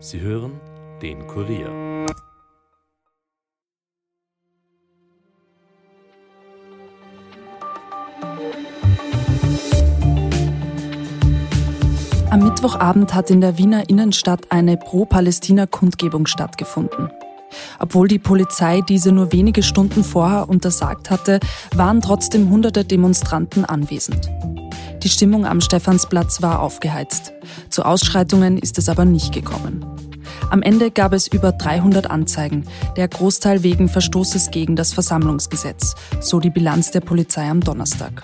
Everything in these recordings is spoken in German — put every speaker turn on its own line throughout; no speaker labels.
Sie hören den Kurier.
Am Mittwochabend hat in der Wiener Innenstadt eine Pro-Palästina-Kundgebung stattgefunden. Obwohl die Polizei diese nur wenige Stunden vorher untersagt hatte, waren trotzdem hunderte Demonstranten anwesend. Die Stimmung am Stephansplatz war aufgeheizt. Zu Ausschreitungen ist es aber nicht gekommen. Am Ende gab es über 300 Anzeigen, der Großteil wegen Verstoßes gegen das Versammlungsgesetz, so die Bilanz der Polizei am Donnerstag.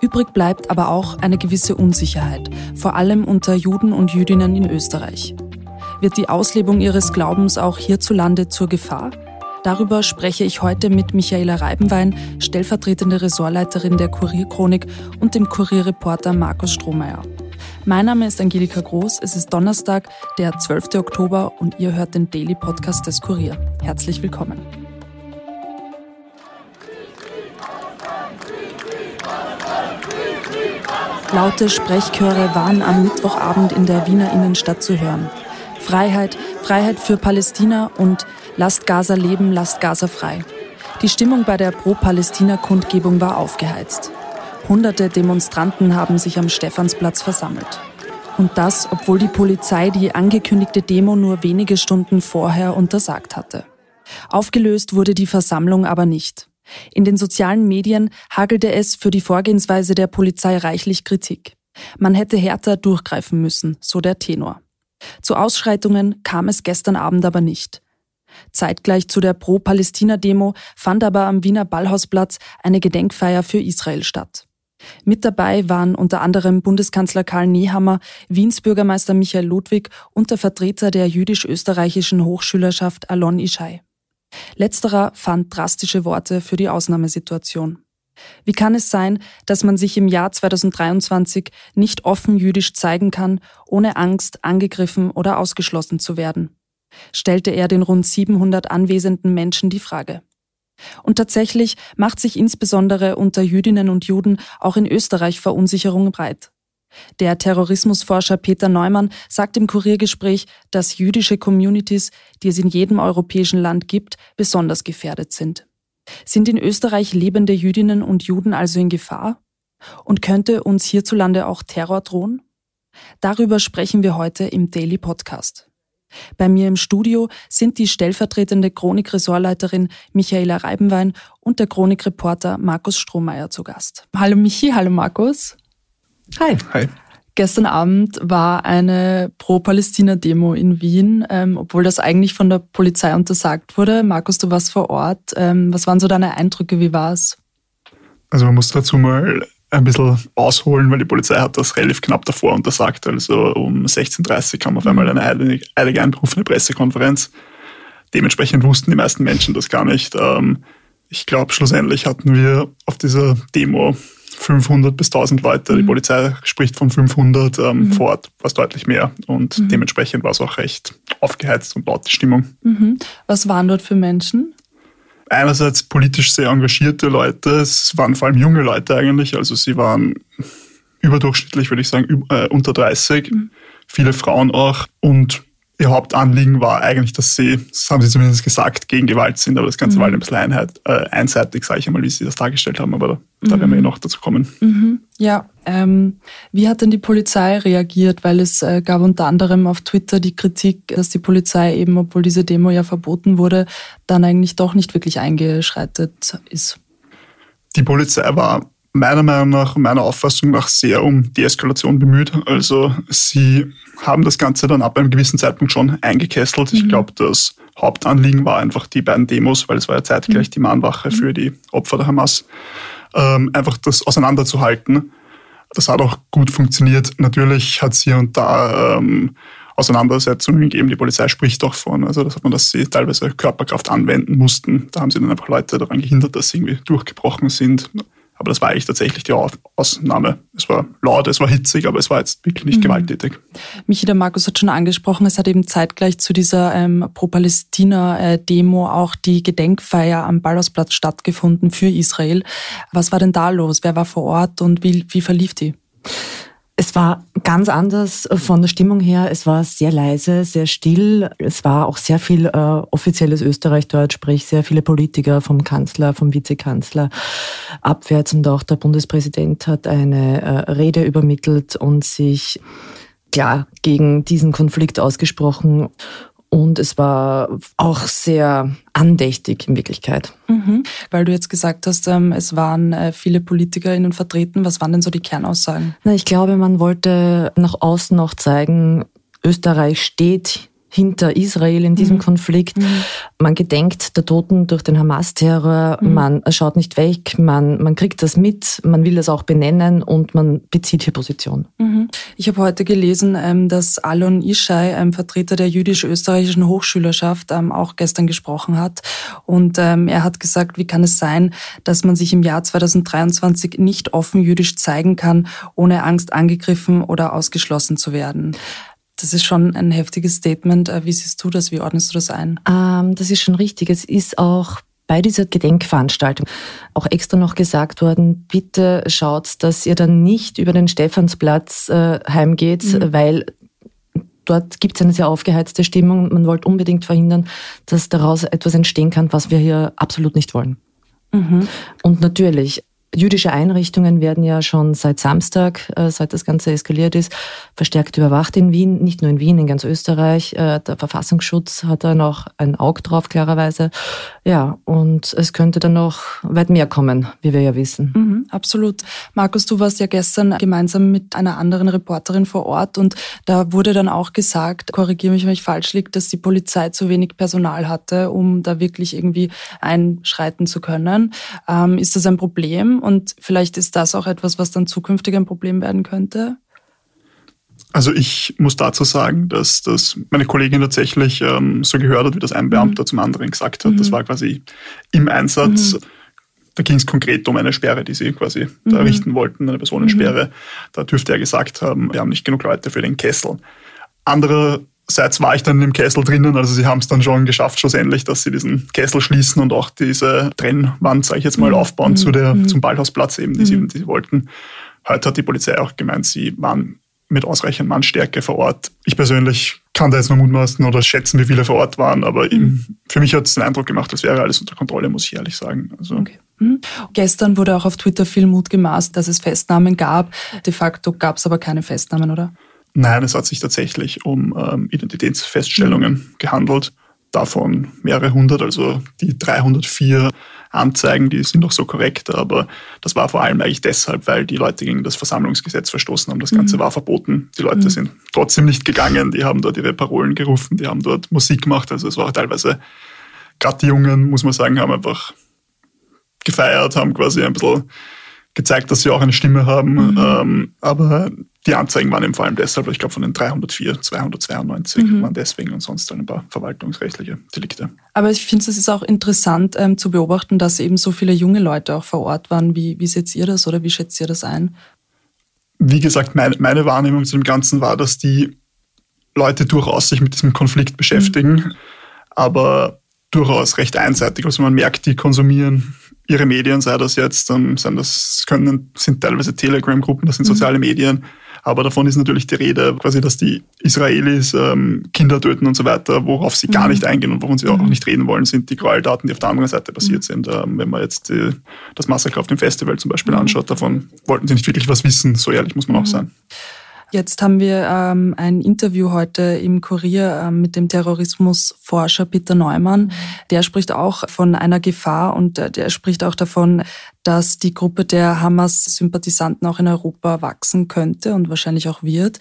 Übrig bleibt aber auch eine gewisse Unsicherheit, vor allem unter Juden und Jüdinnen in Österreich. Wird die Auslebung ihres Glaubens auch hierzulande zur Gefahr? Darüber spreche ich heute mit Michaela Reibenwein, stellvertretende Ressortleiterin der Kurierchronik und dem Kurierreporter Markus Strohmeier. Mein Name ist Angelika Groß, es ist Donnerstag, der 12. Oktober und ihr hört den Daily Podcast des Kurier. Herzlich willkommen. Laute Sprechchöre waren am Mittwochabend in der Wiener Innenstadt zu hören. Freiheit, Freiheit für Palästina und Lasst Gaza leben, lasst Gaza frei. Die Stimmung bei der Pro-Palästina-Kundgebung war aufgeheizt. Hunderte Demonstranten haben sich am Stephansplatz versammelt. Und das, obwohl die Polizei die angekündigte Demo nur wenige Stunden vorher untersagt hatte. Aufgelöst wurde die Versammlung aber nicht. In den sozialen Medien hagelte es für die Vorgehensweise der Polizei reichlich Kritik. Man hätte härter durchgreifen müssen, so der Tenor. Zu Ausschreitungen kam es gestern Abend aber nicht. Zeitgleich zu der Pro-Palästina-Demo fand aber am Wiener Ballhausplatz eine Gedenkfeier für Israel statt. Mit dabei waren unter anderem Bundeskanzler Karl Nehammer, Wiens Bürgermeister Michael Ludwig und der Vertreter der jüdisch-österreichischen Hochschülerschaft Alon Ishai. Letzterer fand drastische Worte für die Ausnahmesituation. Wie kann es sein, dass man sich im Jahr 2023 nicht offen jüdisch zeigen kann, ohne Angst, angegriffen oder ausgeschlossen zu werden? Stellte er den rund 700 anwesenden Menschen die Frage. Und tatsächlich macht sich insbesondere unter Jüdinnen und Juden auch in Österreich Verunsicherung breit. Der Terrorismusforscher Peter Neumann sagt im Kuriergespräch, dass jüdische Communities, die es in jedem europäischen Land gibt, besonders gefährdet sind. Sind in Österreich lebende Jüdinnen und Juden also in Gefahr? Und könnte uns hierzulande auch Terror drohen? Darüber sprechen wir heute im Daily Podcast. Bei mir im Studio sind die stellvertretende Chronik-Ressortleiterin Michaela Reibenwein und der Chronikreporter Markus Strohmeier zu Gast. Hallo Michi, hallo Markus.
Hi. Hi.
Gestern Abend war eine Pro-Palästina-Demo in Wien, ähm, obwohl das eigentlich von der Polizei untersagt wurde. Markus, du warst vor Ort. Ähm, was waren so deine Eindrücke? Wie war es?
Also man muss dazu mal ein bisschen ausholen, weil die Polizei hat das relativ knapp davor untersagt. Also um 16.30 Uhr kam auf einmal eine eilig, eilig einberufene Pressekonferenz. Dementsprechend wussten die meisten Menschen das gar nicht. Ähm, ich glaube, schlussendlich hatten wir auf dieser Demo 500 bis 1000 Leute. Mhm. Die Polizei spricht von 500. Ähm, mhm. Vor Ort war es deutlich mehr. Und mhm. dementsprechend war es auch recht aufgeheizt und laut die Stimmung.
Mhm. Was waren dort für Menschen?
Einerseits politisch sehr engagierte Leute, es waren vor allem junge Leute eigentlich, also sie waren überdurchschnittlich, würde ich sagen, äh, unter 30, mhm. viele Frauen auch und ihr Hauptanliegen war eigentlich, dass sie, das haben sie zumindest gesagt, gegen Gewalt sind, aber das Ganze mhm. war halt ein bisschen Einheit, äh, einseitig, sage ich einmal, wie sie das dargestellt haben, aber da, mhm. werden wir eh noch dazu kommen.
Mhm. Ja, ähm, wie hat denn die Polizei reagiert? Weil es äh, gab unter anderem auf Twitter die Kritik, dass die Polizei eben, obwohl diese Demo ja verboten wurde, dann eigentlich doch nicht wirklich eingeschreitet ist.
Die Polizei war meiner Meinung nach, meiner Auffassung nach sehr um Deeskalation bemüht. Also sie haben das Ganze dann ab einem gewissen Zeitpunkt schon eingekesselt. Mhm. Ich glaube, das Hauptanliegen war einfach die beiden Demos, weil es war ja zeitgleich mhm. die Mahnwache für die Opfer der Hamas, ähm, einfach das auseinanderzuhalten. Das hat auch gut funktioniert. Natürlich hat es hier und da ähm, Auseinandersetzungen gegeben. Die Polizei spricht auch von, also das hat man, dass sie teilweise Körperkraft anwenden mussten. Da haben sie dann einfach Leute daran gehindert, dass sie irgendwie durchgebrochen sind. Aber das war eigentlich tatsächlich die Ausnahme. Es war laut, es war hitzig, aber es war jetzt wirklich nicht mhm. gewalttätig.
Michi, der Markus hat schon angesprochen, es hat eben zeitgleich zu dieser ähm, Pro-Palästina-Demo auch die Gedenkfeier am Ballhausplatz stattgefunden für Israel. Was war denn da los? Wer war vor Ort und wie, wie verlief die?
Es war ganz anders von der Stimmung her. Es war sehr leise, sehr still. Es war auch sehr viel äh, offizielles Österreich dort, sprich sehr viele Politiker vom Kanzler, vom Vizekanzler abwärts und auch der Bundespräsident hat eine äh, Rede übermittelt und sich klar gegen diesen Konflikt ausgesprochen. Und es war auch sehr andächtig in Wirklichkeit.
Mhm. Weil du jetzt gesagt hast, ähm, es waren äh, viele PolitikerInnen vertreten. Was waren denn so die Kernaussagen?
Na, ich glaube, man wollte nach außen noch zeigen, Österreich steht hinter Israel in diesem mhm. Konflikt. Mhm. Man gedenkt der Toten durch den Hamas-Terror, mhm. man schaut nicht weg, man, man kriegt das mit, man will das auch benennen und man bezieht hier Position.
Mhm. Ich habe heute gelesen, ähm, dass Alon Ishai, ein Vertreter der jüdisch-österreichischen Hochschülerschaft, ähm, auch gestern gesprochen hat. Und ähm, er hat gesagt, wie kann es sein, dass man sich im Jahr 2023 nicht offen jüdisch zeigen kann, ohne Angst angegriffen oder ausgeschlossen zu werden. Das ist schon ein heftiges Statement. Äh, wie siehst du das? Wie ordnest du das ein?
Ähm, das ist schon richtig. Es ist auch bei dieser Gedenkveranstaltung auch extra noch gesagt worden, bitte schaut, dass ihr dann nicht über den Stephansplatz äh, heimgeht, mhm. weil dort gibt es eine sehr aufgeheizte Stimmung. Man wollte unbedingt verhindern, dass daraus etwas entstehen kann, was wir hier absolut nicht wollen. Mhm. Und natürlich, Jüdische Einrichtungen werden ja schon seit Samstag, äh, seit das Ganze eskaliert ist, verstärkt überwacht in Wien, nicht nur in Wien, in ganz Österreich. Äh, der Verfassungsschutz hat da noch ein Auge drauf, klarerweise. Ja, und es könnte dann noch weit mehr kommen, wie wir ja wissen.
Mhm, absolut. Markus, du warst ja gestern gemeinsam mit einer anderen Reporterin vor Ort und da wurde dann auch gesagt, korrigiere mich, wenn ich falsch liege, dass die Polizei zu wenig Personal hatte, um da wirklich irgendwie einschreiten zu können. Ähm, ist das ein Problem? Und vielleicht ist das auch etwas, was dann zukünftig ein Problem werden könnte?
Also ich muss dazu sagen, dass das meine Kollegin tatsächlich ähm, so gehört hat, wie das ein Beamter mhm. zum anderen gesagt hat. Mhm. Das war quasi im Einsatz. Mhm. Da ging es konkret um eine Sperre, die sie quasi mhm. errichten wollten, eine Personensperre. Mhm. Da dürfte er gesagt haben, wir haben nicht genug Leute für den Kessel. Andere Seits war ich dann im Kessel drinnen, also sie haben es dann schon geschafft, schlussendlich, dass sie diesen Kessel schließen und auch diese Trennwand, sage ich jetzt mal, mhm. aufbauen mhm. zu der, mhm. zum Ballhausplatz eben, die, sie, mhm. die sie wollten. Heute hat die Polizei auch gemeint, sie waren mit ausreichend Mannstärke vor Ort. Ich persönlich kann da jetzt nur mutmaßen oder schätzen, wie viele vor Ort waren, aber mhm. für mich hat es den Eindruck gemacht, als wäre alles unter Kontrolle, muss ich ehrlich sagen.
Also okay. Mhm. Gestern wurde auch auf Twitter viel Mut gemaßt, dass es Festnahmen gab. De facto gab es aber keine Festnahmen, oder?
Nein, es hat sich tatsächlich um ähm, Identitätsfeststellungen mhm. gehandelt. Davon mehrere hundert, also die 304 Anzeigen, die sind auch so korrekt, aber das war vor allem eigentlich deshalb, weil die Leute gegen das Versammlungsgesetz verstoßen haben. Das Ganze mhm. war verboten. Die Leute mhm. sind trotzdem nicht gegangen, die haben dort ihre Parolen gerufen, die haben dort Musik gemacht. Also es war teilweise, gerade die Jungen, muss man sagen, haben einfach gefeiert, haben quasi ein bisschen gezeigt, dass sie auch eine Stimme haben. Mhm. Ähm, aber die Anzeigen waren eben vor allem deshalb, ich glaube von den 304, 292 mhm. waren deswegen und sonst ein paar verwaltungsrechtliche Delikte.
Aber ich finde, es ist auch interessant ähm, zu beobachten, dass eben so viele junge Leute auch vor Ort waren. Wie, wie seht ihr das oder wie schätzt ihr das ein?
Wie gesagt, meine, meine Wahrnehmung zu dem Ganzen war, dass die Leute durchaus sich mit diesem Konflikt beschäftigen, mhm. aber durchaus recht einseitig. Also man merkt, die konsumieren ihre Medien, sei das jetzt, ähm, sind das können, sind teilweise Telegram-Gruppen, das sind mhm. soziale Medien, aber davon ist natürlich die Rede, quasi, dass die Israelis ähm, Kinder töten und so weiter, worauf sie mhm. gar nicht eingehen und worum sie auch mhm. nicht reden wollen, sind die Gräueltaten, die auf der anderen Seite passiert mhm. sind. Ähm, wenn man jetzt die, das Massaker auf dem Festival zum Beispiel mhm. anschaut, davon wollten sie nicht wirklich was wissen, so ehrlich muss man auch sein.
Jetzt haben wir ähm, ein Interview heute im Kurier ähm, mit dem Terrorismusforscher Peter Neumann. Der spricht auch von einer Gefahr und äh, der spricht auch davon, dass die Gruppe der Hamas-Sympathisanten auch in Europa wachsen könnte und wahrscheinlich auch wird.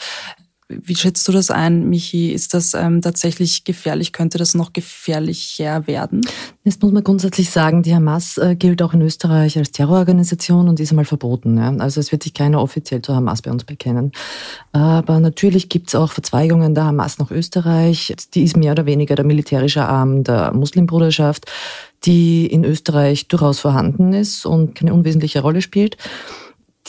Wie schätzt du das ein, Michi? Ist das ähm, tatsächlich gefährlich? Könnte das noch gefährlicher werden?
Jetzt muss man grundsätzlich sagen, die Hamas äh, gilt auch in Österreich als Terrororganisation und ist einmal verboten. Ja? Also es wird sich keiner offiziell zur Hamas bei uns bekennen. Aber natürlich gibt es auch Verzweigungen der Hamas nach Österreich. Die ist mehr oder weniger der militärische Arm der Muslimbruderschaft, die in Österreich durchaus vorhanden ist und keine unwesentliche Rolle spielt.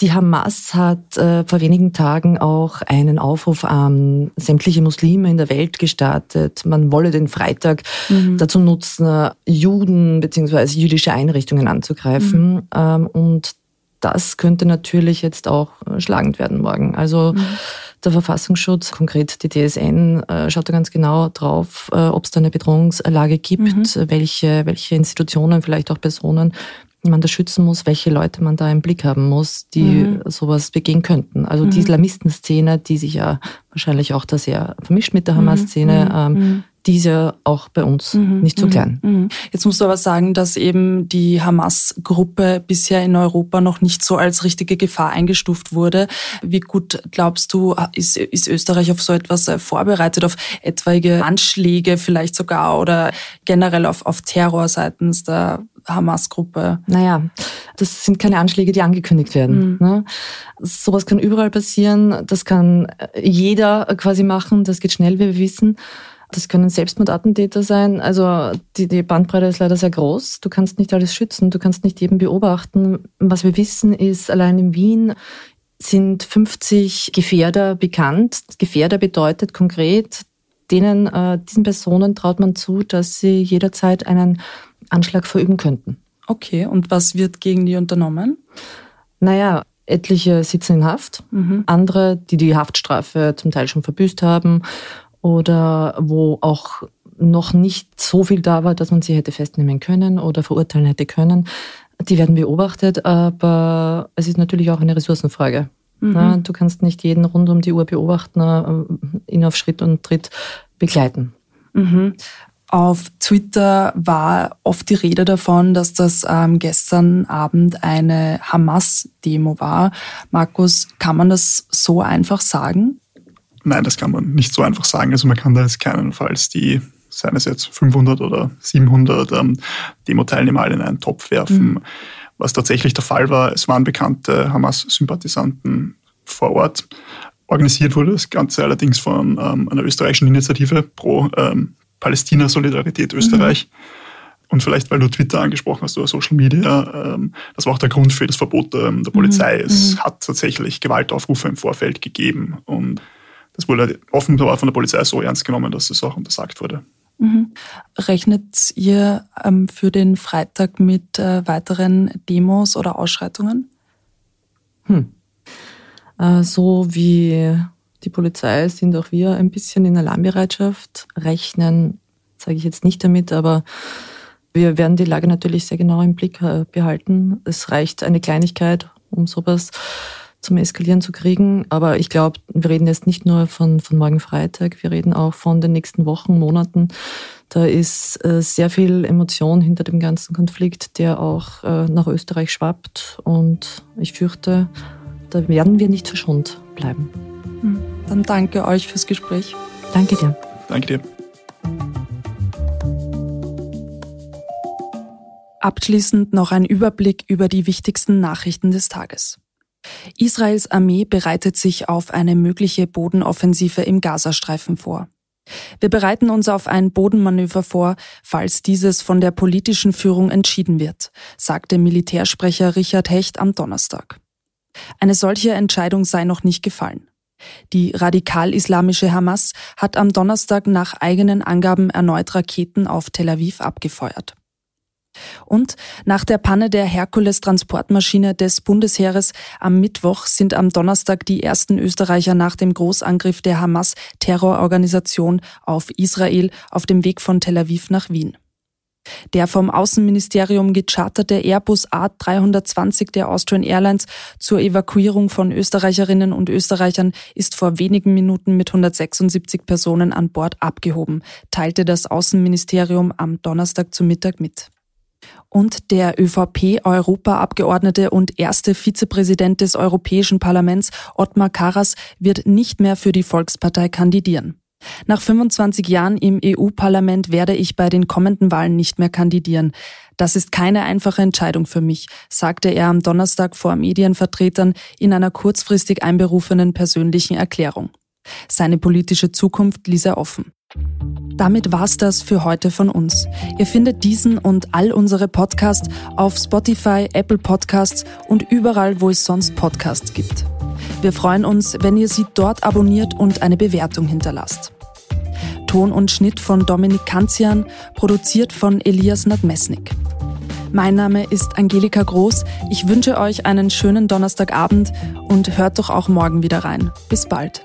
Die Hamas hat äh, vor wenigen Tagen auch einen Aufruf an sämtliche Muslime in der Welt gestartet. Man wolle den Freitag mhm. dazu nutzen, Juden bzw. jüdische Einrichtungen anzugreifen. Mhm. Ähm, und das könnte natürlich jetzt auch äh, schlagend werden morgen. Also mhm. der Verfassungsschutz, konkret die DSN, äh, schaut da ganz genau drauf, äh, ob es da eine Bedrohungslage gibt, mhm. welche, welche Institutionen, vielleicht auch Personen man da schützen muss, welche Leute man da im Blick haben muss, die mhm. sowas begehen könnten. Also die mhm. Islamistenszene, die sich ja wahrscheinlich auch da sehr vermischt mit der mhm. Hamas-Szene, ähm, die ist ja auch bei uns mhm. nicht so mhm. klein.
Mhm. Jetzt musst du aber sagen, dass eben die Hamas-Gruppe bisher in Europa noch nicht so als richtige Gefahr eingestuft wurde. Wie gut glaubst du, ist, ist Österreich auf so etwas äh, vorbereitet, auf etwaige Anschläge vielleicht sogar oder generell auf, auf Terror seitens der Hamas-Gruppe?
Naja, das sind keine Anschläge, die angekündigt werden. Mhm. Ne? Sowas kann überall passieren, das kann jeder quasi machen, das geht schnell, wie wir wissen. Das können Selbstmordattentäter sein. Also die, die Bandbreite ist leider sehr groß. Du kannst nicht alles schützen, du kannst nicht jeden beobachten. Was wir wissen ist, allein in Wien sind 50 Gefährder bekannt. Gefährder bedeutet konkret, denen, äh, diesen Personen traut man zu, dass sie jederzeit einen Anschlag verüben könnten.
Okay, und was wird gegen die unternommen?
Naja, etliche sitzen in Haft, mhm. andere, die die Haftstrafe zum Teil schon verbüßt haben oder wo auch noch nicht so viel da war, dass man sie hätte festnehmen können oder verurteilen hätte können. Die werden beobachtet, aber es ist natürlich auch eine Ressourcenfrage. Mhm. Du kannst nicht jeden rund um die Uhr beobachten, äh, ihn auf Schritt und Tritt begleiten.
Mhm. Auf Twitter war oft die Rede davon, dass das ähm, gestern Abend eine Hamas-Demo war. Markus, kann man das so einfach sagen?
Nein, das kann man nicht so einfach sagen. Also man kann da jetzt keinenfalls die, seien es jetzt 500 oder 700 ähm, Demo-Teilnehmer alle in einen Topf werfen. Mhm. Was tatsächlich der Fall war, es waren bekannte Hamas-Sympathisanten vor Ort. Organisiert wurde das Ganze allerdings von ähm, einer österreichischen Initiative pro ähm, Palästina-Solidarität Österreich. Mhm. Und vielleicht, weil du Twitter angesprochen hast oder Social Media, ähm, das war auch der Grund für das Verbot ähm, der Polizei. Mhm. Es mhm. hat tatsächlich Gewaltaufrufe im Vorfeld gegeben und das wurde offenbar von der Polizei so ernst genommen, dass es auch untersagt wurde.
Mhm. Rechnet ihr ähm, für den Freitag mit äh, weiteren Demos oder Ausschreitungen?
Hm. Äh, so wie die Polizei sind auch wir ein bisschen in Alarmbereitschaft. Rechnen sage ich jetzt nicht damit, aber wir werden die Lage natürlich sehr genau im Blick äh, behalten. Es reicht eine Kleinigkeit, um sowas zum Eskalieren zu kriegen. Aber ich glaube, wir reden jetzt nicht nur von, von morgen Freitag, wir reden auch von den nächsten Wochen, Monaten. Da ist äh, sehr viel Emotion hinter dem ganzen Konflikt, der auch äh, nach Österreich schwappt. Und ich fürchte, da werden wir nicht verschont bleiben.
Hm. Dann danke euch fürs Gespräch.
Danke dir.
Danke dir.
Abschließend noch ein Überblick über die wichtigsten Nachrichten des Tages. Israels Armee bereitet sich auf eine mögliche Bodenoffensive im Gazastreifen vor. Wir bereiten uns auf ein Bodenmanöver vor, falls dieses von der politischen Führung entschieden wird, sagte Militärsprecher Richard Hecht am Donnerstag. Eine solche Entscheidung sei noch nicht gefallen. Die radikal-islamische Hamas hat am Donnerstag nach eigenen Angaben erneut Raketen auf Tel Aviv abgefeuert. Und nach der Panne der Herkules-Transportmaschine des Bundesheeres am Mittwoch sind am Donnerstag die ersten Österreicher nach dem Großangriff der Hamas-Terrororganisation auf Israel auf dem Weg von Tel Aviv nach Wien. Der vom Außenministerium gecharterte Airbus A320 der Austrian Airlines zur Evakuierung von Österreicherinnen und Österreichern ist vor wenigen Minuten mit 176 Personen an Bord abgehoben, teilte das Außenministerium am Donnerstag zu Mittag mit. Und der ÖVP-Europaabgeordnete und erste Vizepräsident des Europäischen Parlaments, Ottmar Karas, wird nicht mehr für die Volkspartei kandidieren. Nach 25 Jahren im EU-Parlament werde ich bei den kommenden Wahlen nicht mehr kandidieren. Das ist keine einfache Entscheidung für mich, sagte er am Donnerstag vor Medienvertretern in einer kurzfristig einberufenen persönlichen Erklärung. Seine politische Zukunft ließ er offen. Damit war's das für heute von uns. Ihr findet diesen und all unsere Podcasts auf Spotify, Apple Podcasts und überall, wo es sonst Podcasts gibt. Wir freuen uns, wenn ihr sie dort abonniert und eine Bewertung hinterlasst. Ton und Schnitt von Dominik Kanzian, produziert von Elias Nadmesnik. Mein Name ist Angelika Groß. Ich wünsche euch einen schönen Donnerstagabend und hört doch auch morgen wieder rein. Bis bald.